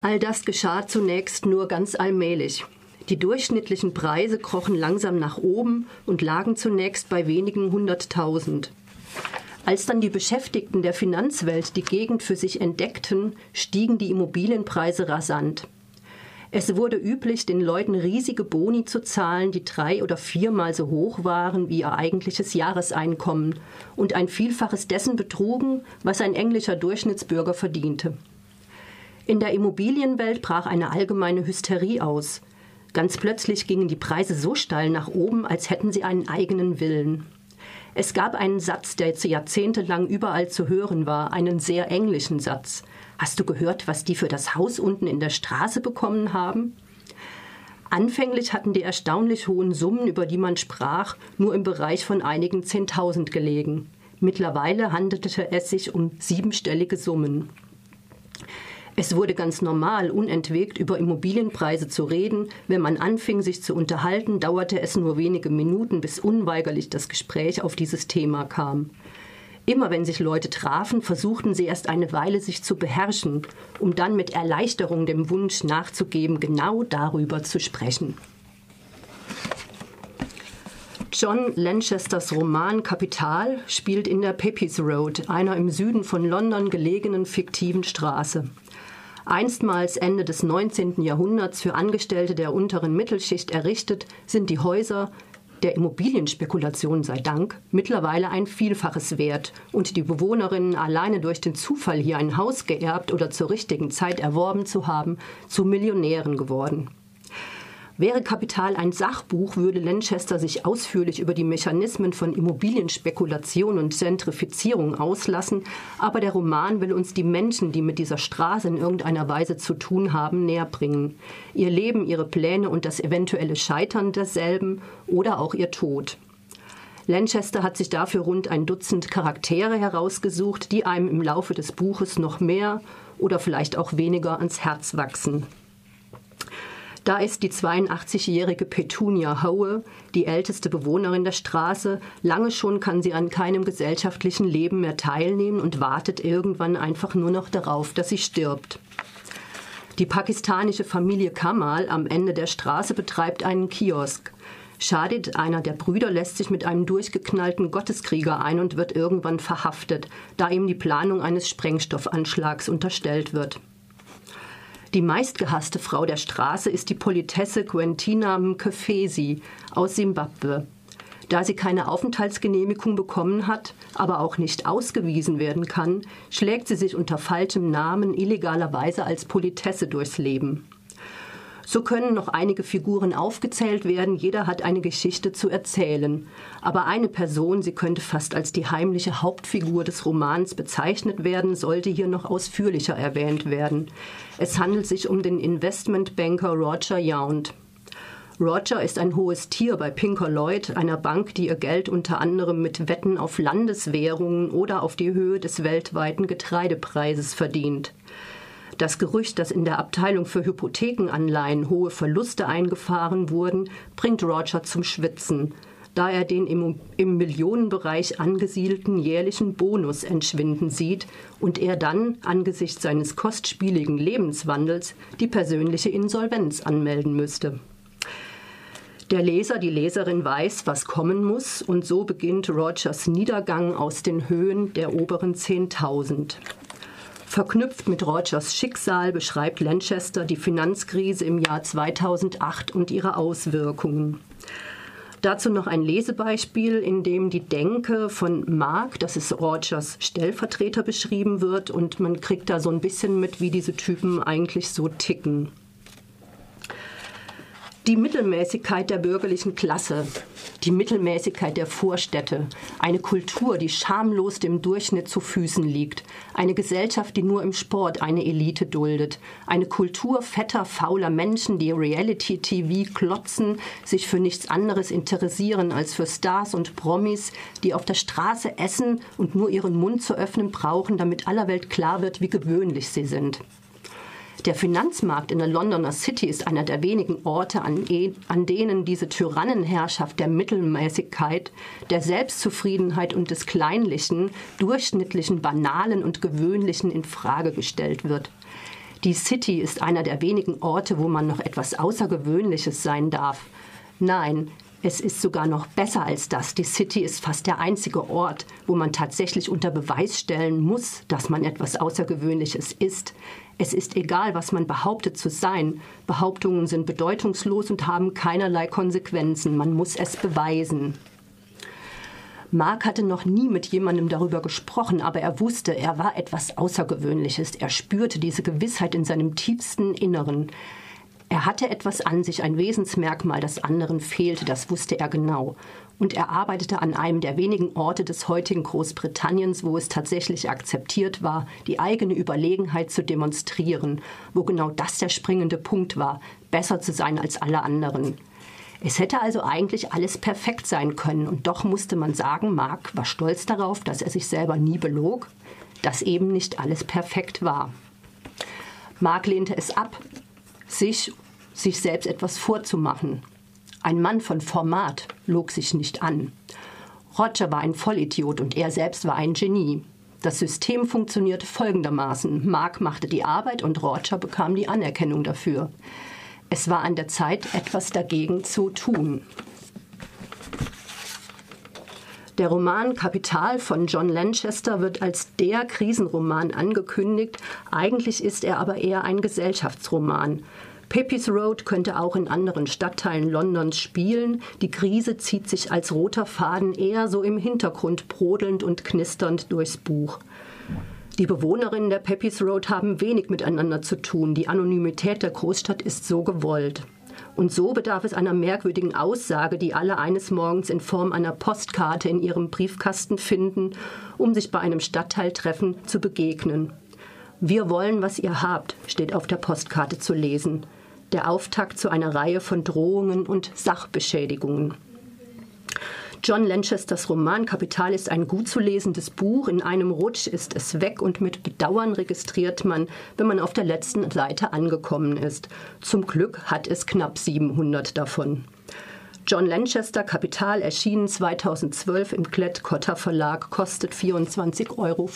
All das geschah zunächst nur ganz allmählich. Die durchschnittlichen Preise krochen langsam nach oben und lagen zunächst bei wenigen hunderttausend. Als dann die Beschäftigten der Finanzwelt die Gegend für sich entdeckten, stiegen die Immobilienpreise rasant. Es wurde üblich, den Leuten riesige Boni zu zahlen, die drei oder viermal so hoch waren wie ihr eigentliches Jahreseinkommen und ein Vielfaches dessen betrugen, was ein englischer Durchschnittsbürger verdiente. In der Immobilienwelt brach eine allgemeine Hysterie aus. Ganz plötzlich gingen die Preise so steil nach oben, als hätten sie einen eigenen Willen. Es gab einen Satz, der jahrzehntelang überall zu hören war, einen sehr englischen Satz. Hast du gehört, was die für das Haus unten in der Straße bekommen haben? Anfänglich hatten die erstaunlich hohen Summen, über die man sprach, nur im Bereich von einigen Zehntausend gelegen. Mittlerweile handelte es sich um siebenstellige Summen. Es wurde ganz normal, unentwegt über Immobilienpreise zu reden. Wenn man anfing, sich zu unterhalten, dauerte es nur wenige Minuten, bis unweigerlich das Gespräch auf dieses Thema kam. Immer wenn sich Leute trafen, versuchten sie erst eine Weile sich zu beherrschen, um dann mit Erleichterung dem Wunsch nachzugeben, genau darüber zu sprechen. John Lanchesters Roman Kapital spielt in der Pepys Road, einer im Süden von London gelegenen fiktiven Straße einstmals Ende des 19. Jahrhunderts für Angestellte der unteren Mittelschicht errichtet, sind die Häuser der Immobilienspekulation sei Dank mittlerweile ein Vielfaches wert und die Bewohnerinnen alleine durch den Zufall hier ein Haus geerbt oder zur richtigen Zeit erworben zu haben, zu Millionären geworden. Wäre Kapital ein Sachbuch, würde Lanchester sich ausführlich über die Mechanismen von Immobilienspekulation und Zentrifizierung auslassen, aber der Roman will uns die Menschen, die mit dieser Straße in irgendeiner Weise zu tun haben, näherbringen. Ihr Leben, ihre Pläne und das eventuelle Scheitern derselben oder auch ihr Tod. Lanchester hat sich dafür rund ein Dutzend Charaktere herausgesucht, die einem im Laufe des Buches noch mehr oder vielleicht auch weniger ans Herz wachsen. Da ist die 82-jährige Petunia Howe, die älteste Bewohnerin der Straße. Lange schon kann sie an keinem gesellschaftlichen Leben mehr teilnehmen und wartet irgendwann einfach nur noch darauf, dass sie stirbt. Die pakistanische Familie Kamal am Ende der Straße betreibt einen Kiosk. Shadid, einer der Brüder, lässt sich mit einem durchgeknallten Gotteskrieger ein und wird irgendwann verhaftet, da ihm die Planung eines Sprengstoffanschlags unterstellt wird. Die meistgehasste Frau der Straße ist die Politesse Quentina Mkefesi aus Simbabwe. Da sie keine Aufenthaltsgenehmigung bekommen hat, aber auch nicht ausgewiesen werden kann, schlägt sie sich unter falschem Namen illegalerweise als Politesse durchs Leben. So können noch einige Figuren aufgezählt werden, jeder hat eine Geschichte zu erzählen. Aber eine Person, sie könnte fast als die heimliche Hauptfigur des Romans bezeichnet werden, sollte hier noch ausführlicher erwähnt werden. Es handelt sich um den Investmentbanker Roger Yount. Roger ist ein hohes Tier bei Pinker Lloyd, einer Bank, die ihr Geld unter anderem mit Wetten auf Landeswährungen oder auf die Höhe des weltweiten Getreidepreises verdient. Das Gerücht, dass in der Abteilung für Hypothekenanleihen hohe Verluste eingefahren wurden, bringt Roger zum Schwitzen, da er den im, im, Millionenbereich angesiedelten jährlichen Bonus entschwinden sieht und er dann angesichts seines kostspieligen Lebenswandels die persönliche Insolvenz anmelden müsste. Der Leser, die Leserin weiß, was kommen muss, und so beginnt Rogers Niedergang aus den Höhen der oberen 10.000. Verknüpft mit Rogers Schicksal beschreibt Lanchester die Finanzkrise im Jahr 2008 und ihre Auswirkungen. Dazu noch ein Lesebeispiel, in dem die Denke von Mark, das ist Rogers Stellvertreter, beschrieben wird und man kriegt da so ein bisschen mit, wie diese Typen eigentlich so ticken. Die Mittelmäßigkeit der bürgerlichen Klasse, die Mittelmäßigkeit der Vorstädte, eine Kultur, die schamlos dem Durchschnitt zu Füßen liegt, eine Gesellschaft, die nur im Sport eine Elite duldet, eine Kultur fetter, fauler Menschen, die Reality-TV klotzen, sich für nichts anderes interessieren als für Stars und Promis, die auf der Straße essen und nur ihren Mund zu öffnen brauchen, damit aller Welt klar wird, wie gewöhnlich sie sind. Der Finanzmarkt in der Londoner City ist einer der wenigen Orte, an, e, an, denen diese Tyrannenherrschaft der Mittelmäßigkeit, der Selbstzufriedenheit und des Kleinlichen, Durchschnittlichen, Banalen und Gewöhnlichen in Frage gestellt wird. Die City ist einer der wenigen Orte, wo man noch etwas Außergewöhnliches sein darf. Nein, es ist sogar noch besser als das. Die City ist fast der einzige Ort, wo man tatsächlich unter Beweis stellen muss, dass man etwas Außergewöhnliches ist. Es ist egal, was man behauptet zu sein. Behauptungen sind bedeutungslos und haben keinerlei Konsequenzen. Man muss es beweisen. Mark hatte noch nie mit jemandem darüber gesprochen, aber er wusste, er war etwas Außergewöhnliches. Er spürte diese Gewissheit in seinem tiefsten Inneren. Er hatte etwas an sich, ein Wesensmerkmal, das anderen fehlte, das wusste er genau. Und er arbeitete an einem der wenigen Orte des heutigen Großbritanniens, wo es tatsächlich akzeptiert war, die eigene Überlegenheit zu demonstrieren, wo genau das der springende Punkt war, besser zu sein als alle anderen. Es hätte also eigentlich alles perfekt sein können, und doch musste man sagen, Mark war stolz darauf, dass er sich selber nie belog, dass eben nicht alles perfekt war. Mark lehnte es ab, sich, sich selbst etwas vorzumachen. Ein Mann von Format log sich nicht an. Roger war ein Vollidiot und er selbst war ein Genie. Das System funktionierte folgendermaßen. Mark machte die Arbeit und Roger bekam die Anerkennung dafür. Es war an der Zeit, etwas dagegen zu tun. Der Roman Kapital von John Lanchester wird als der Krisenroman angekündigt. Eigentlich ist er aber eher ein Gesellschaftsroman. Pepys Road könnte auch in anderen Stadtteilen Londons spielen. Die Krise zieht sich als roter Faden eher so im Hintergrund brodelnd und knisternd durchs Buch. Die Bewohnerinnen der Pepys Road haben wenig miteinander zu tun. Die Anonymität der Großstadt ist so gewollt. Und so bedarf es einer merkwürdigen Aussage, die alle eines Morgens in Form einer Postkarte in ihrem Briefkasten finden, um sich bei einem Stadtteiltreffen zu begegnen. Wir wollen, was ihr habt, steht auf der Postkarte zu lesen. Der Auftakt zu einer Reihe von Drohungen und Sachbeschädigungen. John Lanchesters Roman Kapital ist ein gut zu lesendes Buch. In einem Rutsch ist es weg und mit Bedauern registriert man, wenn man auf der letzten Seite angekommen ist. Zum Glück hat es knapp 700 davon. John Lanchester Kapital erschienen 2012 im Klett-Cotta Verlag, kostet 24,95 Euro.